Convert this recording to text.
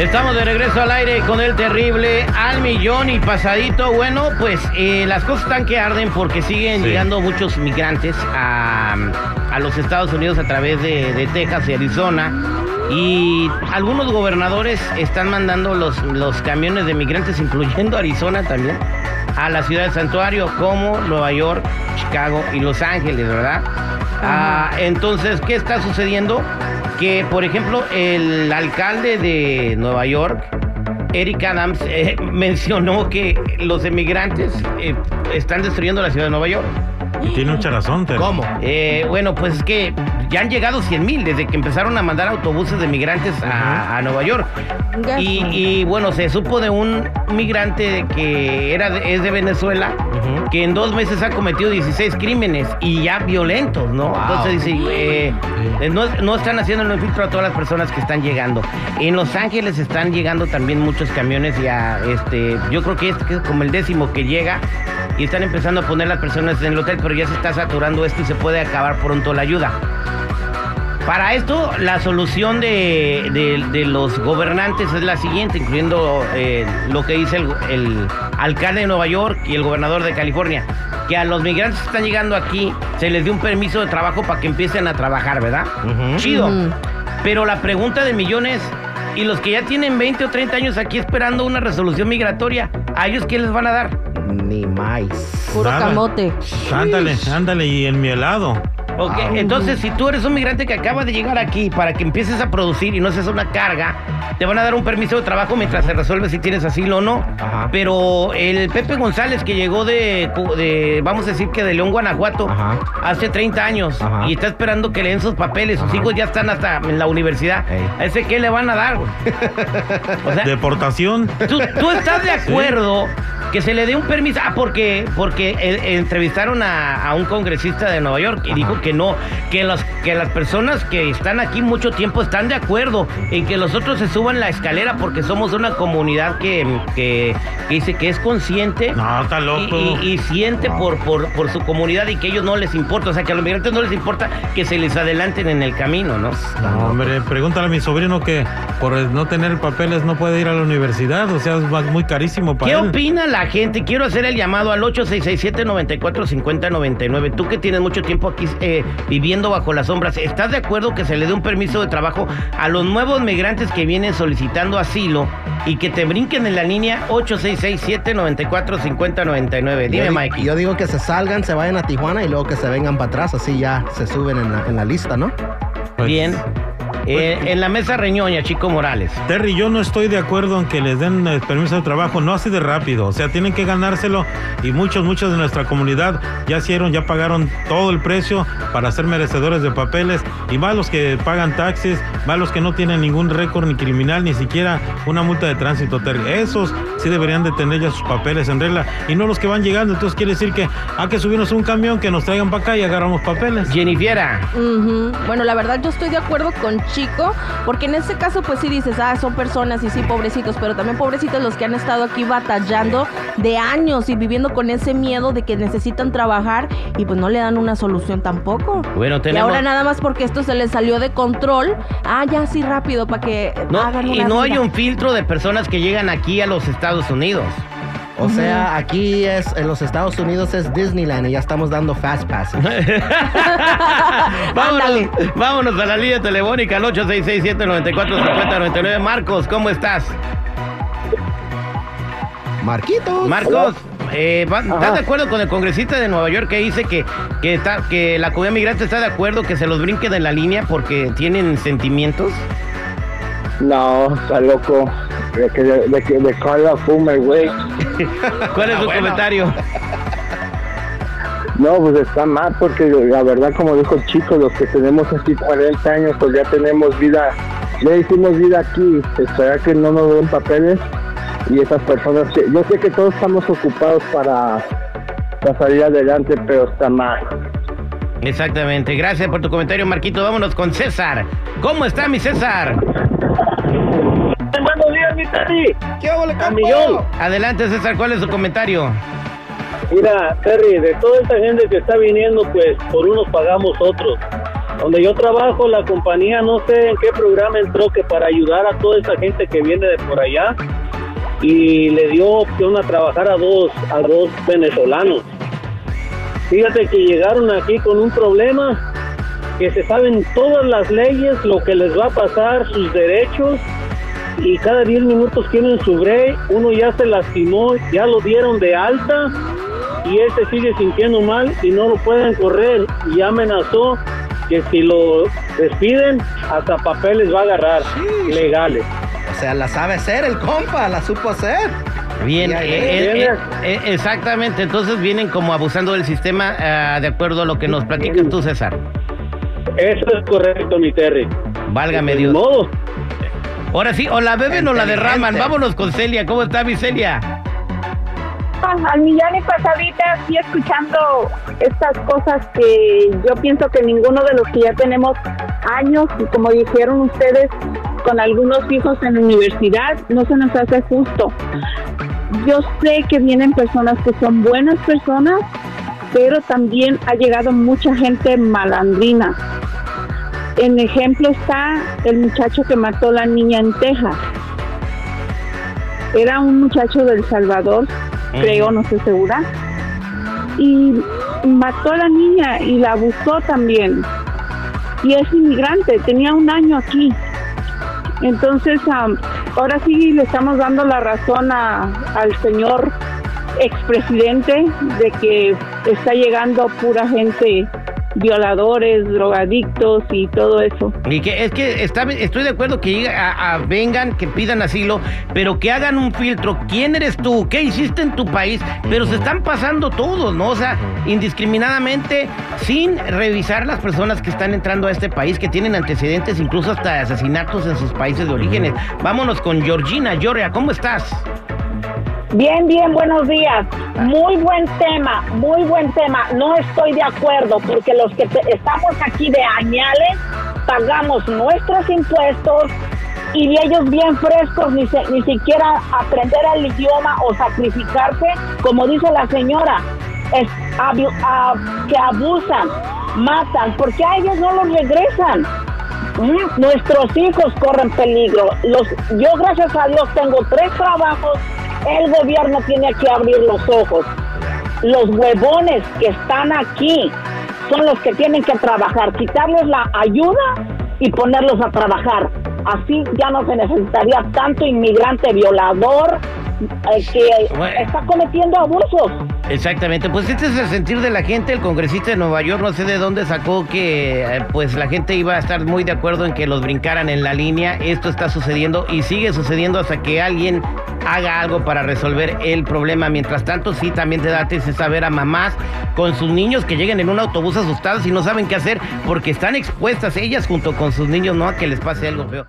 Estamos de regreso al aire con el terrible al millón y pasadito. Bueno, pues eh, las cosas están que arden porque siguen Sí. llegando muchos migrantes a, a los Estados Unidos a través de, de Texas y Arizona. Y algunos gobernadores están mandando los, los camiones de migrantes, incluyendo Arizona también, a la ciudad de Santuario, como Nueva York, Chicago y Los Ángeles, ¿verdad? Ah, entonces, ¿qué está sucediendo? Que, por ejemplo, el alcalde de Nueva York, Eric Adams, eh, mencionó que los emigrantes eh, están destruyendo la ciudad de Nueva York. Y tiene mucha razón, Terry. Eh, bueno, pues es que ya han llegado 100 mil desde que empezaron a mandar autobuses de migrantes a, a Nueva York. Y, y, bueno, se supo de un migrante que era de- es de Venezuela que en dos meses ha cometido 16 crímenes y ya violentos, ¿no? Entonces dice, eh, no, no están haciendo el filtro a todas las personas que están llegando. En Los Ángeles están llegando también muchos camiones ya, este, yo creo que este es como el décimo que llega y están empezando a poner las personas en el hotel, pero ya se está saturando esto y se puede acabar pronto la ayuda. Para esto, la solución de, de- de los gobernantes es la siguiente, incluyendo eh, lo que dice el, el alcalde de Nueva York y el gobernador de California, que a los migrantes que están llegando aquí se les dé un permiso de trabajo para que empiecen a trabajar, ¿verdad? Chido. Pero la pregunta de millones, ¿y los que ya tienen 20 o 30 años aquí esperando una resolución migratoria, a ellos qué les van a dar? Ni más. Puro Nada. camote. Ándale, ándale, y el mielado. Ok, Ah. entonces si tú eres un migrante que acaba de llegar aquí para que empieces a producir y no seas una carga, te van a dar un permiso de trabajo mientras se resuelve si tienes asilo o no. Ajá. Pero el Pepe González que llegó de, de, vamos a decir que de León, Guanajuato, Ajá. hace 30 años Ajá. y está esperando que le den sus papeles, sus hijos ya están hasta en la universidad. Ey. ¿A ese qué le van a dar? güey? o sea, Deportación. ¿Tú, tú estás de acuerdo que se le dé un permiso? Ah, porque, porque eh, entrevistaron a, a un congresista de Nueva York y Ajá. dijo que no, que, los, que las personas que están aquí mucho tiempo están de acuerdo en que los otros se suban la escalera porque somos una comunidad que, que- que dice que es consciente. No, está loco. y- y siente por, por, por su comunidad y que a ellos no les importa, o sea que a los migrantes no les importa que se les adelanten en el camino, ¿no? No, hombre, pregúntale a mi sobrino que por no tener papeles no puede ir a la universidad, o sea, es muy carísimo para ¿Qué él. opina la gente? Quiero hacer el llamado al 8667-945099. Tú que tienes mucho tiempo aquí eh, viviendo bajo las sombras, ¿estás de acuerdo que se le dé un permiso de trabajo a los nuevos migrantes que vienen solicitando asilo y que te brinquen en la línea 8667-945099? Dime, yo, Mike. Yo digo que se salgan, se vayan a Tijuana y luego que se vengan para atrás, así ya se suben en la, en la lista, ¿no? Pues, Bien. Eh, en la mesa reñoña, Chico Morales. Terry, yo no estoy de acuerdo en que les den el permiso de trabajo, no así de rápido, o sea, tienen que ganárselo y muchos, muchos de nuestra comunidad ya hicieron, ya pagaron todo el precio para ser merecedores de papeles y más los que pagan taxis, más los que no tienen ningún récord ni criminal, ni siquiera una multa de tránsito, Terry. Esos sí deberían de tener ya sus papeles en regla y no los que van llegando, entonces quiere decir que hay que subirnos a un camión, que nos traigan para acá y agarramos papeles. Jennifiera. Bueno, la verdad yo estoy de acuerdo con Chico, porque en este caso pues sí dices, ah, son personas y sí, pobrecitos, pero también pobrecitos los que han estado aquí batallando de años y viviendo con ese miedo de que necesitan trabajar y pues no le dan una solución tampoco. Bueno, Y ahora nada más porque esto se les salió de control, ah, ya sí rápido para que No, hagan y una no hay un filtro de personas que llegan aquí a los Estados Unidos. O sea, aquí es, en los Estados Unidos es Disneyland y ya estamos dando fast passes. vámonos, vámonos a la línea telefónica al 8667-945099. Marcos, ¿cómo estás? Marquitos. Marcos, eh, va- ¿estás de acuerdo con el congresista de Nueva York que dice que, que, está, que la comunidad migrante está de acuerdo que se los brinquen en la línea porque tienen sentimientos? No, está loco. De que de, que de Carla fume, güey. ¿Cuál es Ah, su bueno. comentario? No, pues está mal porque la verdad, como dijo el chico, los que tenemos aquí 40 años, pues ya tenemos vida, ya hicimos vida aquí. Esperar que no nos den papeles y esas personas que, yo sé que todos estamos ocupados para, para salir adelante, pero está mal. Exactamente, gracias por tu comentario, Marquito. Vámonos con César. ¿Cómo está mi César? Buenos días, mi Terry. ¿Qué A millón. Adelante, César, ¿cuál es su comentario? Mira, Terry, de toda esta gente que está viniendo, pues por unos pagamos otros. donde yo trabajo, la compañía, no sé en qué programa entró que para ayudar a toda esa gente que viene de por allá y le dio opción a trabajar a dos, a dos venezolanos. Fíjate que llegaron aquí con un problema, que se saben todas las leyes, lo que les va a pasar, sus derechos, y cada 10 minutos tienen su break, uno ya se lastimó, ya lo dieron de alta, y él se sigue sintiendo mal y no lo pueden correr, y amenazó que si lo despiden, hasta papeles va a agarrar, legales. O sea, la sabe hacer el compa, la supo hacer. Bien, eh, eh, eh, exactamente. Entonces vienen como abusando del sistema ah, de acuerdo a lo que nos platicas tú, César. Eso es correcto, mi Terry. Válgame Ni Dios. modo. Ahora sí, o la beben o la derraman. Vámonos con Celia. ¿Cómo está mi Celia? al millón y pasadita, sí escuchando estas cosas que yo pienso que ninguno de los que ya tenemos años, y como dijeron ustedes, con algunos hijos en la universidad, no se nos hace justo. Yo sé que vienen personas que son buenas personas, pero también ha llegado mucha gente malandrina. En ejemplo está el muchacho que mató a la niña en Texas. Era un muchacho del Salvador, creo, no estoy segura. Y mató a la niña y la abusó también. Y es inmigrante, tenía un año aquí. Entonces, ahora sí le estamos dando la razón a- al señor expresidente de que está llegando pura gente, violadores, drogadictos y todo eso. Y que es que está, estoy de acuerdo que llegue a- a- vengan, que pidan asilo, pero que hagan un filtro. ¿Quién eres tú? ¿Qué hiciste en tu país? Pero se están pasando todos, ¿no? O sea, indiscriminadamente, sin revisar las personas que están entrando a este país, que tienen antecedentes, incluso hasta asesinatos en sus países de orígenes. Vámonos con Georgina. Georgia, ¿cómo estás? Bien, bien, buenos días. Muy buen tema, muy buen tema. No estoy de acuerdo porque los que estamos aquí de añales pagamos nuestros impuestos y ellos bien frescos ni, ni siquiera aprender el idioma o sacrificarse, como dice la señora, es que abusan, matan, porque a ellos no los regresan. Mm, Nuestros hijos corren peligro. Los, yo gracias a Dios tengo tres trabajos. El gobierno tiene que abrir los ojos. Los huevones que están aquí son los que tienen que trabajar, quitarles la ayuda y ponerlos a trabajar. Así ya no se necesitaría tanto inmigrante violador que Bueno. está cometiendo abusos. Exactamente, pues este es el sentir de la gente. El congresista de Nueva York, no sé de dónde sacó que eh, pues la gente iba a estar muy de acuerdo en que los brincaran en la línea. Esto está sucediendo y sigue sucediendo hasta que alguien haga algo para resolver el problema. Mientras tanto, sí, también te da saber a mamás con sus niños que lleguen en un autobús asustados y no saben qué hacer porque están expuestas ellas junto con sus niños, ¿no? A que les pase algo feo.